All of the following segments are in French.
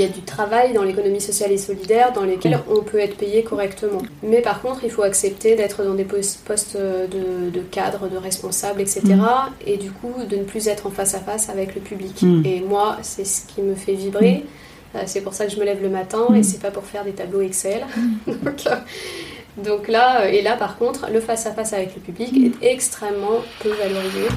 y a du travail dans l'économie sociale et solidaire dans lesquels on peut être payé correctement. Mais par contre, il faut accepter d'être dans des postes de, de cadre, de responsable, etc. Et du coup, de ne plus être en face à face avec le public. Et moi, c'est ce qui me fait vibrer. Euh, c'est pour ça que je me lève le matin et c'est pas pour faire des tableaux Excel. donc, euh, donc, là, et là par contre, le face à face avec le public est extrêmement peu valorisé.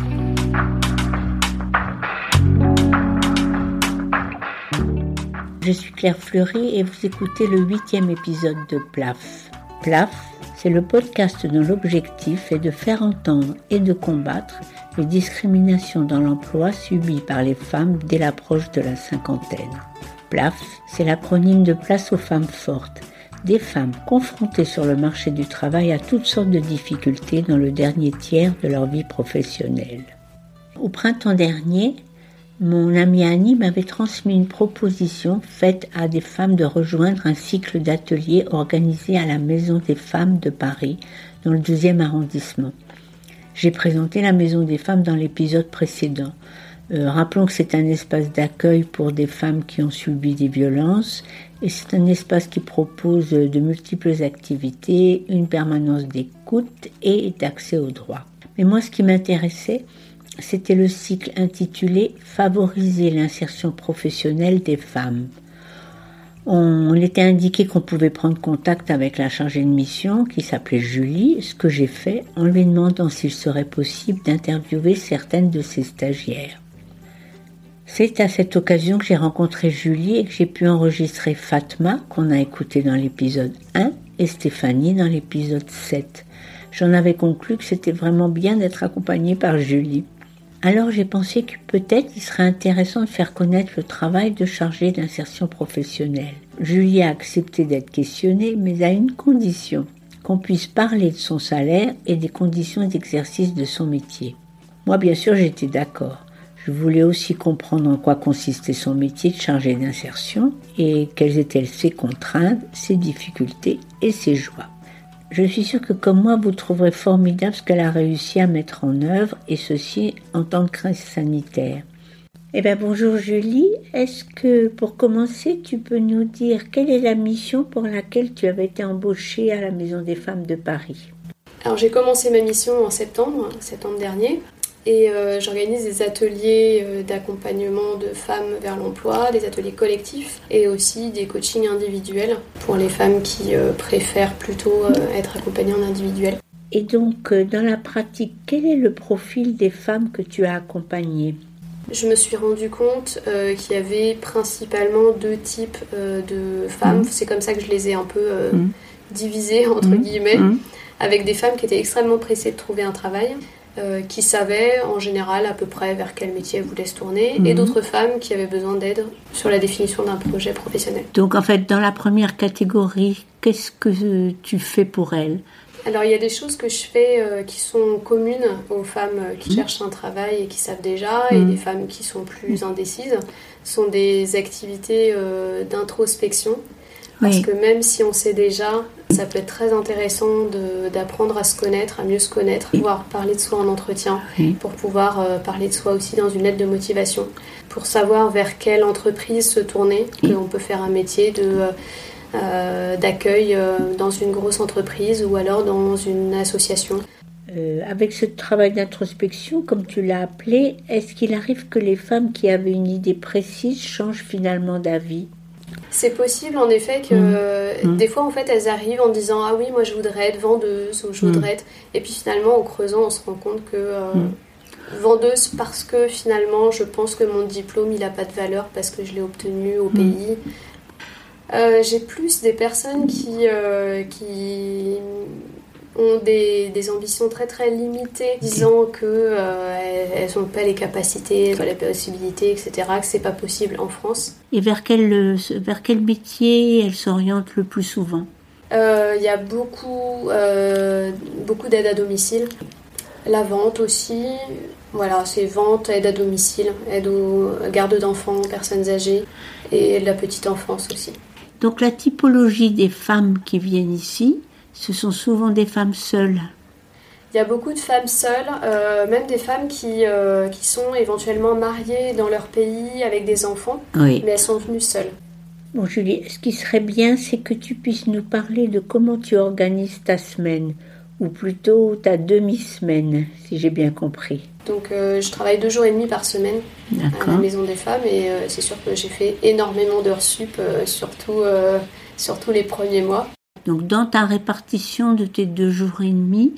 Je suis Claire Fleury et vous écoutez le huitième épisode de PLAF. PLAF, c'est le podcast dont l'objectif est de faire entendre et de combattre les discriminations dans l'emploi subies par les femmes dès l'approche de la cinquantaine. PLAF, c'est l'acronyme de Place aux femmes fortes, des femmes confrontées sur le marché du travail à toutes sortes de difficultés dans le dernier tiers de leur vie professionnelle. Au printemps dernier, mon amie Annie m'avait transmis une proposition faite à des femmes de rejoindre un cycle d'ateliers organisé à la Maison des femmes de Paris, dans le 12e arrondissement. J'ai présenté la Maison des femmes dans l'épisode précédent. Euh, rappelons que c'est un espace d'accueil pour des femmes qui ont subi des violences et c'est un espace qui propose de multiples activités, une permanence d'écoute et d'accès aux droits. Mais moi, ce qui m'intéressait, c'était le cycle intitulé Favoriser l'insertion professionnelle des femmes. On était indiqué qu'on pouvait prendre contact avec la chargée de mission qui s'appelait Julie, ce que j'ai fait en lui demandant s'il serait possible d'interviewer certaines de ses stagiaires. C'est à cette occasion que j'ai rencontré Julie et que j'ai pu enregistrer Fatma, qu'on a écouté dans l'épisode 1, et Stéphanie dans l'épisode 7. J'en avais conclu que c'était vraiment bien d'être accompagnée par Julie. Alors j'ai pensé que peut-être il serait intéressant de faire connaître le travail de chargé d'insertion professionnelle. Julie a accepté d'être questionnée, mais à une condition qu'on puisse parler de son salaire et des conditions d'exercice de son métier. Moi, bien sûr, j'étais d'accord. Je voulais aussi comprendre en quoi consistait son métier de chargé d'insertion et quelles étaient ses contraintes, ses difficultés et ses joies. Je suis sûre que comme moi, vous trouverez formidable ce qu'elle a réussi à mettre en œuvre, et ceci en tant que crise sanitaire. Eh bien, bonjour Julie. Est-ce que, pour commencer, tu peux nous dire quelle est la mission pour laquelle tu avais été embauchée à la Maison des femmes de Paris? Alors, j'ai commencé ma mission en septembre, septembre dernier. Et euh, j'organise des ateliers euh, d'accompagnement de femmes vers l'emploi, des ateliers collectifs et aussi des coachings individuels pour les femmes qui euh, préfèrent plutôt être accompagnées en individuel. Et donc, dans la pratique, quel est le profil des femmes que tu as accompagnées? Je me suis rendu compte qu'il y avait principalement deux types de femmes. Mmh. C'est comme ça que je les ai un peu mmh. divisées, entre mmh. guillemets, avec des femmes qui étaient extrêmement pressées de trouver un travail euh, qui savaient en général à peu près vers quel métier elles voulaient se tourner, et mhm. d'autres femmes qui avaient besoin d'aide sur la définition d'un projet professionnel. Donc en fait, dans la première catégorie, qu'est-ce que tu fais pour elles? Alors il y a des choses que je fais euh, qui sont communes aux femmes euh, qui mhm. cherchent un travail et qui savent déjà, et mhm. des femmes qui sont plus indécises. Ce sont des activités d'introspection parce que même si on sait déjà, ça peut être très intéressant d'apprendre à se connaître, à mieux se connaître, pouvoir parler de soi en entretien, pour pouvoir euh, parler de soi aussi dans une lettre de motivation, pour savoir vers quelle entreprise se tourner, qu'on peut faire un métier de... Euh, euh, d'accueil dans une grosse entreprise ou alors dans une association. avec ce travail d'introspection, comme tu l'as appelé, est-ce qu'il arrive que les femmes qui avaient une idée précise changent finalement d'avis? C'est possible en effet que mmh. Mmh. des fois en fait elles arrivent en disant ah oui moi je voudrais être vendeuse ou je voudrais mmh. être et puis finalement en creusant on se rend compte que euh, vendeuse parce que finalement je pense que mon diplôme il a pas de valeur parce que je l'ai obtenu au pays. Euh, j'ai plus des personnes qui, euh, qui ont des, des, ambitions très très limitées, disant que euh, elles n'ont pas les capacités, pas les possibilités, etc., que c'est pas possible en France. Et vers quel, vers quel métier elles s'orientent le plus souvent? Euh, Il y a beaucoup, euh, beaucoup d'aide à domicile, la vente aussi. Voilà, c'est vente, aide à domicile, aide aux gardes d'enfants, personnes âgées et la petite enfance aussi. Donc la typologie des femmes qui viennent ici, ce sont souvent des femmes seules. Il y a beaucoup de femmes seules, euh, même des femmes qui, euh, qui sont éventuellement mariées dans leur pays avec des enfants, mais elles sont venues seules. Bon, Julie, ce qui serait bien, c'est que tu puisses nous parler de comment tu organises ta semaine, ou plutôt ta demi-semaine, si j'ai bien compris. Donc, euh, je travaille deux jours et demi par semaine à la Maison des Femmes, et euh, c'est sûr que j'ai fait énormément d'heures sup, euh, surtout, surtout les premiers mois. Donc, dans ta répartition de tes deux jours et demi,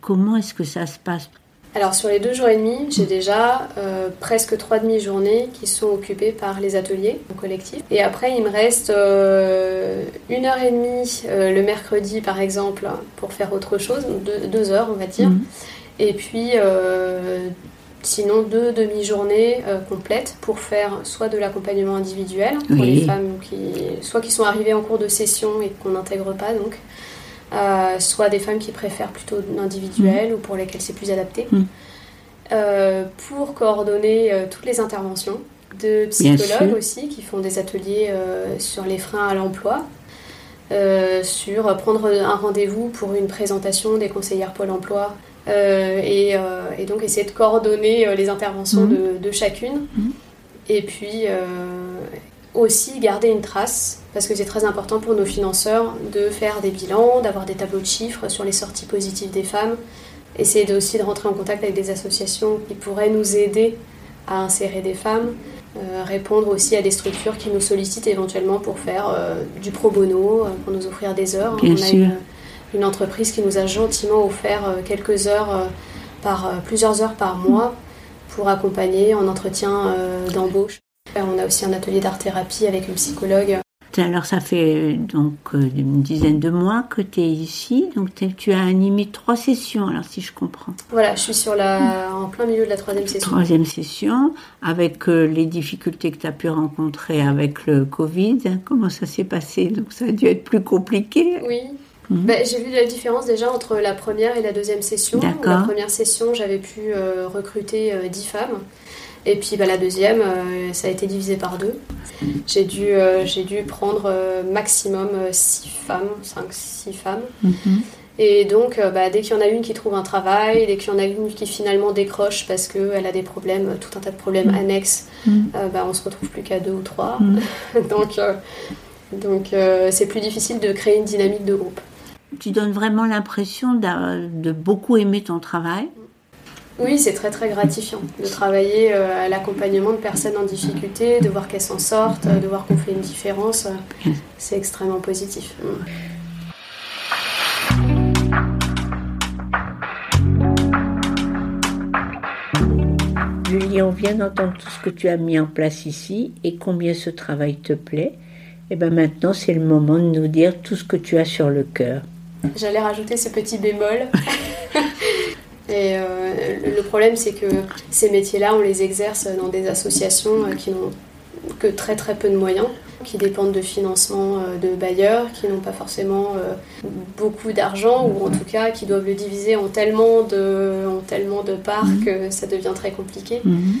comment est-ce que ça se passe? Alors sur les deux jours et demi, j'ai déjà euh, presque trois demi-journées qui sont occupées par les ateliers en collectif. Et après, il me reste euh, une heure et demie euh, le mercredi par exemple pour faire autre chose, deux, heures on va dire. Mhm. Et puis sinon deux demi-journées complètes pour faire soit de l'accompagnement individuel pour les femmes qui soit qui sont arrivées en cours de session et qu'on n'intègre pas donc euh, soit des femmes qui préfèrent plutôt l'individuel mm. ou pour lesquelles c'est plus adapté, mm. euh, pour coordonner euh, toutes les interventions de psychologues aussi qui font des ateliers sur les freins à l'emploi, sur prendre un rendez-vous pour une présentation des conseillères Pôle emploi et, donc essayer de coordonner les interventions mm. de, chacune. Et puis aussi garder une trace, parce que c'est très important pour nos financeurs de faire des bilans, d'avoir des tableaux de chiffres sur les sorties positives des femmes, essayer aussi de rentrer en contact avec des associations qui pourraient nous aider à insérer des femmes, euh, répondre aussi à des structures qui nous sollicitent éventuellement pour faire euh, du pro bono, euh, pour nous offrir des heures. On a une, une, entreprise qui nous a gentiment offert quelques heures par plusieurs heures par mois pour accompagner en entretien d'embauche. On a aussi un atelier d'art-thérapie avec une psychologue. Alors ça fait donc euh, une dizaine de mois que tu es ici, donc tu as animé trois sessions, alors si je comprends. Voilà, je suis sur la, en plein milieu de la troisième session. Troisième session, avec euh, les difficultés que tu as pu rencontrer avec le Covid, comment ça s'est passé? Donc ça a dû être plus compliqué. Oui, mhm. bah, j'ai vu la différence déjà entre la première et la deuxième session. La première session, j'avais pu euh, recruter dix femmes. Et puis bah, la deuxième, euh, ça a été divisé par deux. J'ai dû, euh, j'ai dû prendre euh, maximum 6 femmes, 5-6 femmes. Mhm. Et donc, bah, dès qu'il y en a une qui trouve un travail, dès qu'il y en a une qui finalement décroche parce qu'elle a des problèmes, tout un tas de problèmes mhm. annexes, mhm. bah, on se retrouve plus qu'à deux ou trois. donc, donc c'est plus difficile de créer une dynamique de groupe. Tu donnes vraiment l'impression de beaucoup aimer ton travail oui, c'est très très gratifiant de travailler euh, à l'accompagnement de personnes en difficulté, de voir qu'elles s'en sortent, de voir qu'on fait une différence. C'est extrêmement positif. Julie, on vient d'entendre tout ce que tu as mis en place ici et combien ce travail te plaît. Et bien maintenant, c'est le moment de nous dire tout ce que tu as sur le cœur. J'allais rajouter ce petit bémol. Et euh, le problème, c'est que ces métiers-là, on les exerce dans des associations euh, qui n'ont que très très peu de moyens, qui dépendent de financement euh, de bailleurs, qui n'ont pas forcément beaucoup d'argent, ou en tout cas qui doivent le diviser en tellement de, en tellement de parts mhm. que ça devient très compliqué. Mhm.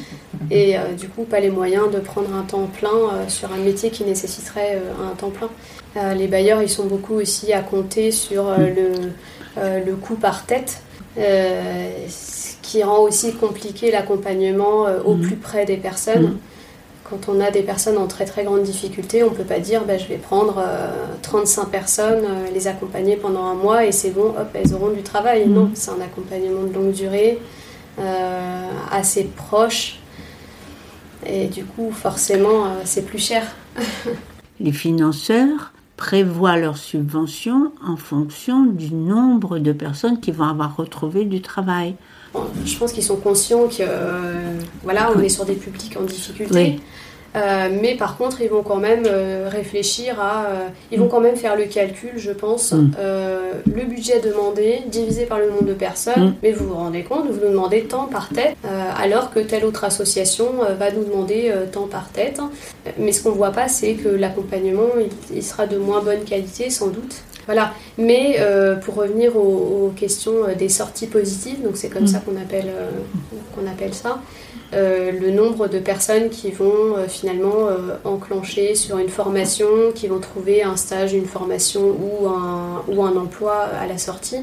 Et du coup, pas les moyens de prendre un temps plein sur un métier qui nécessiterait un temps plein. les bailleurs, ils sont beaucoup aussi à compter sur le, le coût par tête euh, ce qui rend aussi compliqué l'accompagnement euh, au mhm. plus près des personnes. Mhm. Quand on a des personnes en très très grande difficulté, on ne peut pas dire bah, je vais prendre 35 euh, personnes, les accompagner pendant un mois et c'est bon, hop, elles auront du travail. Mhm. Non, c'est un accompagnement de longue durée, assez proche. Et du coup, forcément, c'est plus cher. les financeurs prévoient leurs subventions en fonction du nombre de personnes qui vont avoir retrouvé du travail. Je pense qu'ils sont conscients que euh, voilà, on est sur des publics en difficulté. Euh, mais par contre, ils vont quand même euh, réfléchir à. Euh, ils vont mm. quand même faire le calcul, je pense. Mm. le budget demandé divisé par le nombre de personnes. Mm. Mais vous vous rendez compte, vous nous demandez tant par tête, alors que telle autre association va nous demander tant par tête. Mais ce qu'on ne voit pas, c'est que l'accompagnement, il, sera de moins bonne qualité, sans doute. Voilà. Mais pour revenir aux, questions des sorties positives, donc c'est comme ça qu'on appelle, qu'on appelle ça. Euh, le nombre de personnes qui vont euh, finalement euh, enclencher sur une formation, qui vont trouver un stage, une formation ou un, ou un emploi à la sortie.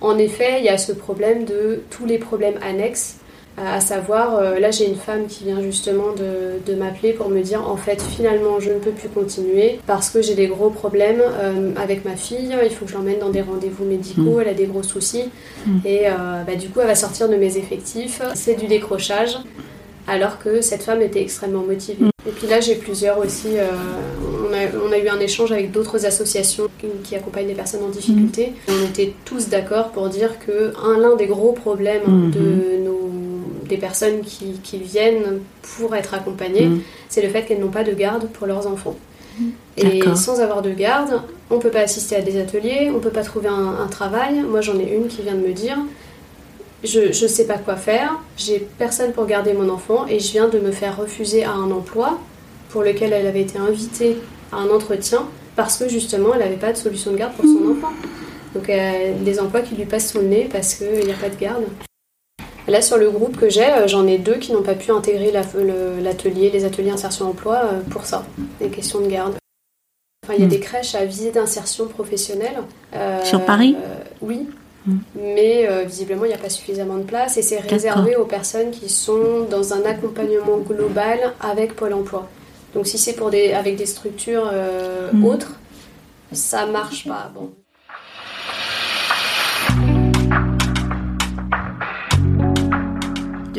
En effet, il y a ce problème de tous les problèmes annexes À savoir, là j'ai une femme qui vient justement de, m'appeler pour me dire en fait finalement je ne peux plus continuer parce que j'ai des gros problèmes avec ma fille, il faut que je l'emmène dans des rendez-vous médicaux, mm. elle a des gros soucis mm. et bah, du coup elle va sortir de mes effectifs. C'est du décrochage alors que cette femme était extrêmement motivée. Et puis là, j'ai plusieurs aussi. Euh, on, a, eu un échange avec d'autres associations qui, accompagnent les personnes en difficulté. Mm. On était tous d'accord pour dire que l'un des gros problèmes mm-hmm. de nos, des personnes qui, viennent pour être accompagnées, mm. c'est le fait qu'elles n'ont pas de garde pour leurs enfants. Et sans avoir de garde, on ne peut pas assister à des ateliers, on ne peut pas trouver un travail. Moi, j'en ai une qui vient de me dire je ne sais pas quoi faire, j'ai personne pour garder mon enfant et je viens de me faire refuser à un emploi pour lequel elle avait été invitée à un entretien parce que justement elle n'avait pas de solution de garde pour son enfant. Donc euh, des emplois qui lui passent sous le nez parce qu'il n'y a pas de garde. Là sur le groupe que j'ai, euh, j'en ai deux qui n'ont pas pu intégrer l'atelier, les ateliers insertion emploi euh, pour ça, des questions de garde. Enfin, il y a hmm. des crèches à visée d'insertion professionnelle. sur Paris Oui, mais euh, visiblement il n'y a pas suffisamment de place et c'est réservé aux personnes qui sont dans un accompagnement global avec Pôle Emploi. Donc si c'est pour des avec des structures euh, mm. autres, ça marche pas. Bon.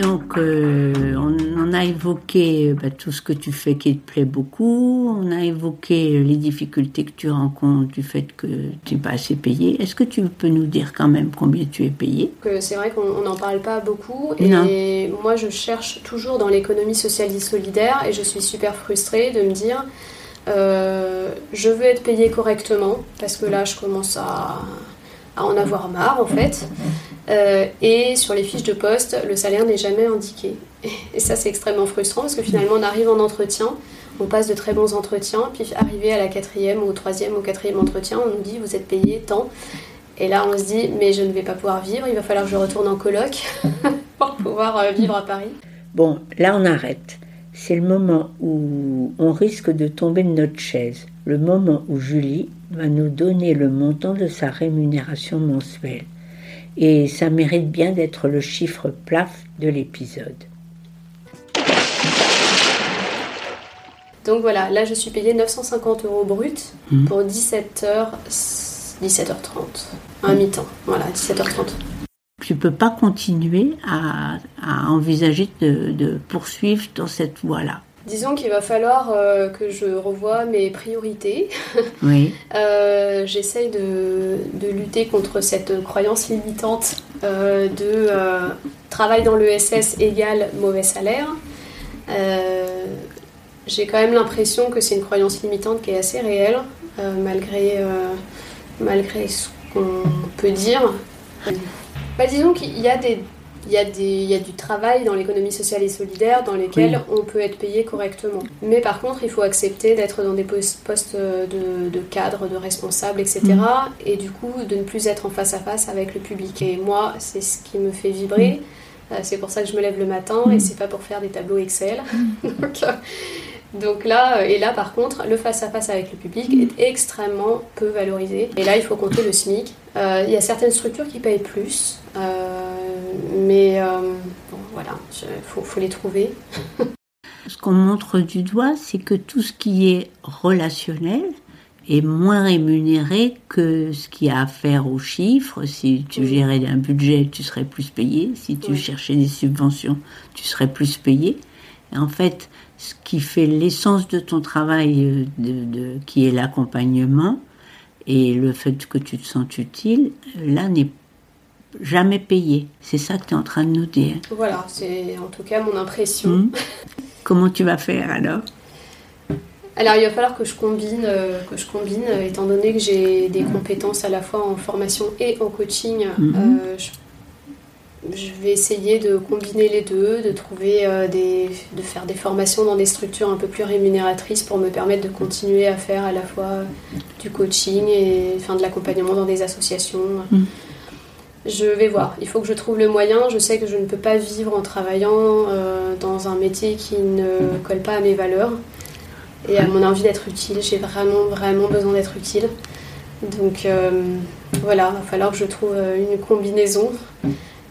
Donc, euh, on, a évoqué bah, tout ce que tu fais qui te plaît beaucoup. On a évoqué les difficultés que tu rencontres du fait que tu n'es pas assez payé. Est-ce que tu peux nous dire quand même combien tu es payé? C'est vrai qu'on n'en parle pas beaucoup. Et moi, je cherche toujours dans l'économie sociale et solidaire. Et je suis super frustrée de me dire euh, je veux être payée correctement. Parce que là, je commence à à en avoir marre en fait. Euh, et sur les fiches de poste, le salaire n'est jamais indiqué. Et ça, c'est extrêmement frustrant parce que finalement, on arrive en entretien, on passe de très bons entretiens, puis arrivé à la quatrième ou troisième ou quatrième entretien, on nous dit vous êtes payé tant. Et là, on se dit mais je ne vais pas pouvoir vivre, il va falloir que je retourne en coloc pour pouvoir euh, vivre à Paris. Bon, là, on arrête. C'est le moment où on risque de tomber de notre chaise, le moment où Julie va nous donner le montant de sa rémunération mensuelle. Et ça mérite bien d'être le chiffre plaf de l'épisode. Donc voilà, là je suis payée 950 euros brut mmh. pour 17h, 17h30, un mi-temps. Voilà, 17h30. Tu peux pas continuer à, envisager de poursuivre dans cette voie-là. Disons qu'il va falloir euh, que je revoie mes priorités. Oui. euh, J'essaye de, lutter contre cette croyance limitante euh, de travail dans l'ESS égale mauvais salaire. J'ai quand même l'impression que c'est une croyance limitante qui est assez réelle, malgré, malgré ce qu'on peut dire. Bah, disons qu'il y a des il y, a des, il y a du travail dans l'économie sociale et solidaire dans lesquels on peut être payé correctement. Mais par contre, il faut accepter d'être dans des postes de, de cadre, de responsable, etc. Mm. Et du coup, de ne plus être en face à face avec le public. Et moi, c'est ce qui me fait vibrer. Mm. Euh, c'est pour ça que je me lève le matin et mm. c'est pas pour faire des tableaux Excel. Donc, euh, donc là, euh, et là par contre, le face-à-face avec le public est extrêmement peu valorisé. Et là, il faut compter le SMIC. Euh, il y a certaines structures qui payent plus, euh, mais bon, voilà, il faut, faut, les trouver. ce qu'on montre du doigt, c'est que tout ce qui est relationnel est moins rémunéré que ce qui a à faire aux chiffres. Si tu gérais un budget, tu serais plus payé. Si tu cherchais des subventions, tu serais plus payé. Et en fait, ce qui fait l'essence de ton travail, euh, de, qui est l'accompagnement, et le fait que tu te sens utile, là n'est jamais payé. C'est ça que tu es en train de nous dire. Voilà, c'est en tout cas mon impression. Hmm. Comment tu vas faire alors? Alors il va falloir que je combine, euh, que je combine, euh, étant donné que j'ai des compétences à la fois en formation et en coaching. Hmm je vais essayer de combiner les deux, de trouver euh, des, de faire des formations dans des structures un peu plus rémunératrices pour me permettre de continuer à faire à la fois du coaching et enfin, de l'accompagnement dans des associations. Mm. Je vais voir. Il faut que je trouve le moyen. Je sais que je ne peux pas vivre en travaillant euh, dans un métier qui ne colle pas à mes valeurs et à mon envie d'être utile. J'ai vraiment, vraiment besoin d'être utile. Donc euh, voilà, il va falloir que je trouve une combinaison.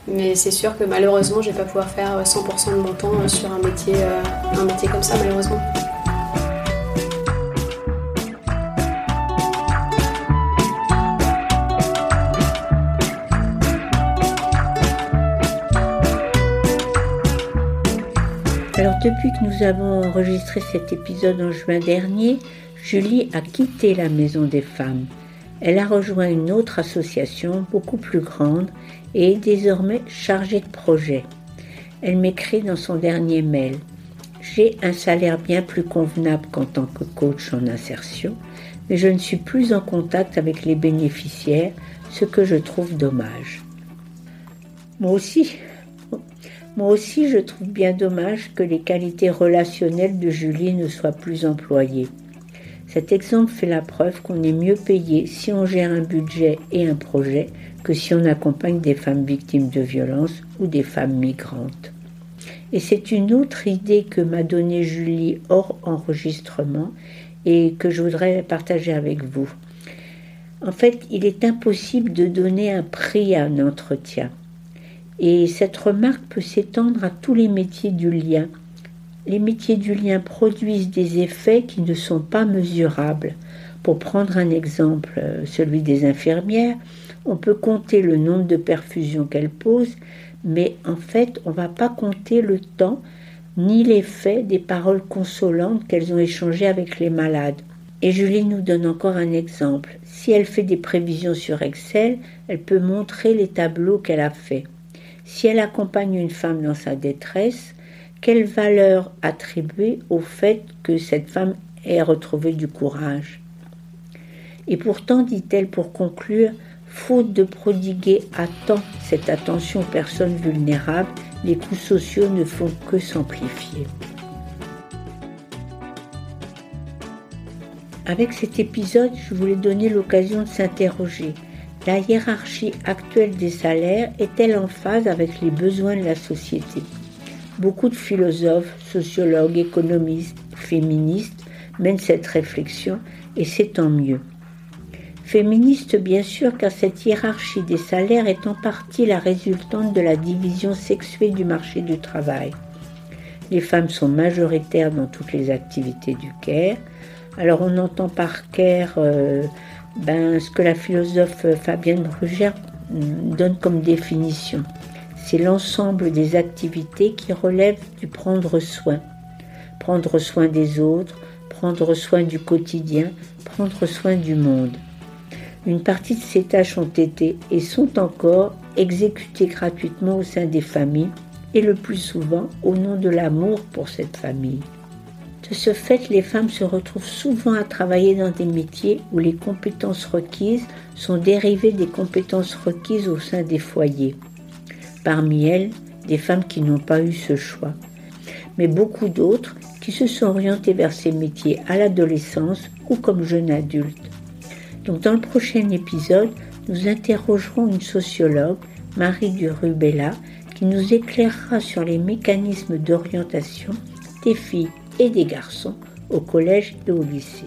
Mais c'est sûr que malheureusement, je vais pas pouvoir faire 100% de mon temps sur un métier, un métier comme ça, malheureusement. Depuis que nous avons enregistré cet épisode en juin dernier, Julie a quitté la Maison des Femmes. Elle a rejoint une autre association beaucoup plus grande et est désormais chargée de projet. Elle m'écrit dans son dernier mail J'ai un salaire bien plus convenable qu'en tant que coach en insertion, mais je ne suis plus en contact avec les bénéficiaires, ce que je trouve dommage. Moi aussi, moi aussi, je trouve bien dommage que les qualités relationnelles de Julie ne soient plus employées. Cet exemple fait la preuve qu'on est mieux payé si on gère un budget et un projet que si on accompagne des femmes victimes de violences ou des femmes migrantes. Et c'est une autre idée que m'a donnée Julie hors enregistrement et que je voudrais partager avec vous. En fait, il est impossible de donner un prix à un entretien. Et cette remarque peut s'étendre à tous les métiers du lien. Les métiers du lien produisent des effets qui ne sont pas mesurables. Pour prendre un exemple, euh, celui des infirmières, on peut compter le nombre de perfusions qu'elles posent, mais en fait, on ne va pas compter le temps ni l'effet des paroles consolantes qu'elles ont échangées avec les malades. Et Julie nous donne encore un exemple. Si elle fait des prévisions sur Excel, elle peut montrer les tableaux qu'elle a faits. Si elle accompagne une femme dans sa détresse, quelle valeur attribuer au fait que cette femme ait retrouvé du courage? Et pourtant, dit-elle pour conclure, faute de prodiguer à temps cette attention aux personnes vulnérables, les coûts sociaux ne font que s'amplifier. Avec cet épisode, je voulais donner l'occasion de s'interroger la hiérarchie actuelle des salaires est-elle en phase avec les besoins de la société? Beaucoup de philosophes, sociologues, économistes, féministes mènent cette réflexion et c'est tant mieux. Féministe bien sûr car cette hiérarchie des salaires est en partie la résultante de la division sexuée du marché du travail. Les femmes sont majoritaires dans toutes les activités du CARE. Alors on entend par CARE euh, ben, ce que la philosophe Fabienne Brugère donne comme définition. C'est l'ensemble des activités qui relèvent du prendre soin. Prendre soin des autres, prendre soin du quotidien, prendre soin du monde. Une partie de ces tâches ont été et sont encore exécutées gratuitement au sein des familles et le plus souvent au nom de l'amour pour cette famille. De ce fait, les femmes se retrouvent souvent à travailler dans des métiers où les compétences requises sont dérivées des compétences requises au sein des foyers. Parmi elles, des femmes qui n'ont pas eu ce choix, mais beaucoup d'autres qui se sont orientées vers ces métiers à l'adolescence ou comme jeunes adultes. Donc dans le prochain épisode, nous interrogerons une sociologue, Marie Durubella, qui nous éclairera sur les mécanismes d'orientation des filles et des garçons au collège et au lycée.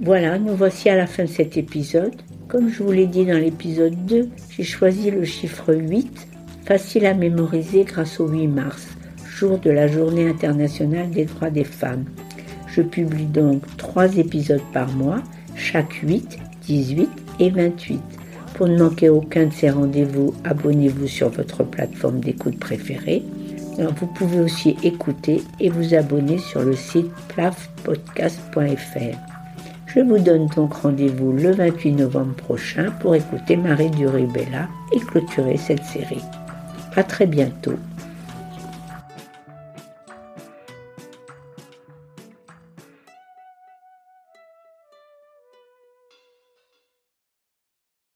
Voilà, nous voici à la fin de cet épisode. Comme je vous l'ai dit dans l'épisode 2, j'ai choisi le chiffre 8, facile à mémoriser grâce au 8 mars, jour de la Journée internationale des droits des femmes. Je publie donc 3 épisodes par mois, chaque 8, 18 et 28. Pour ne manquer aucun de ces rendez-vous, abonnez-vous sur votre plateforme d'écoute préférée vous pouvez aussi écouter et vous abonner sur le site plafpodcast.fr. Je vous donne donc rendez-vous le 28 novembre prochain pour écouter Marie Duribella et clôturer cette série. À très bientôt.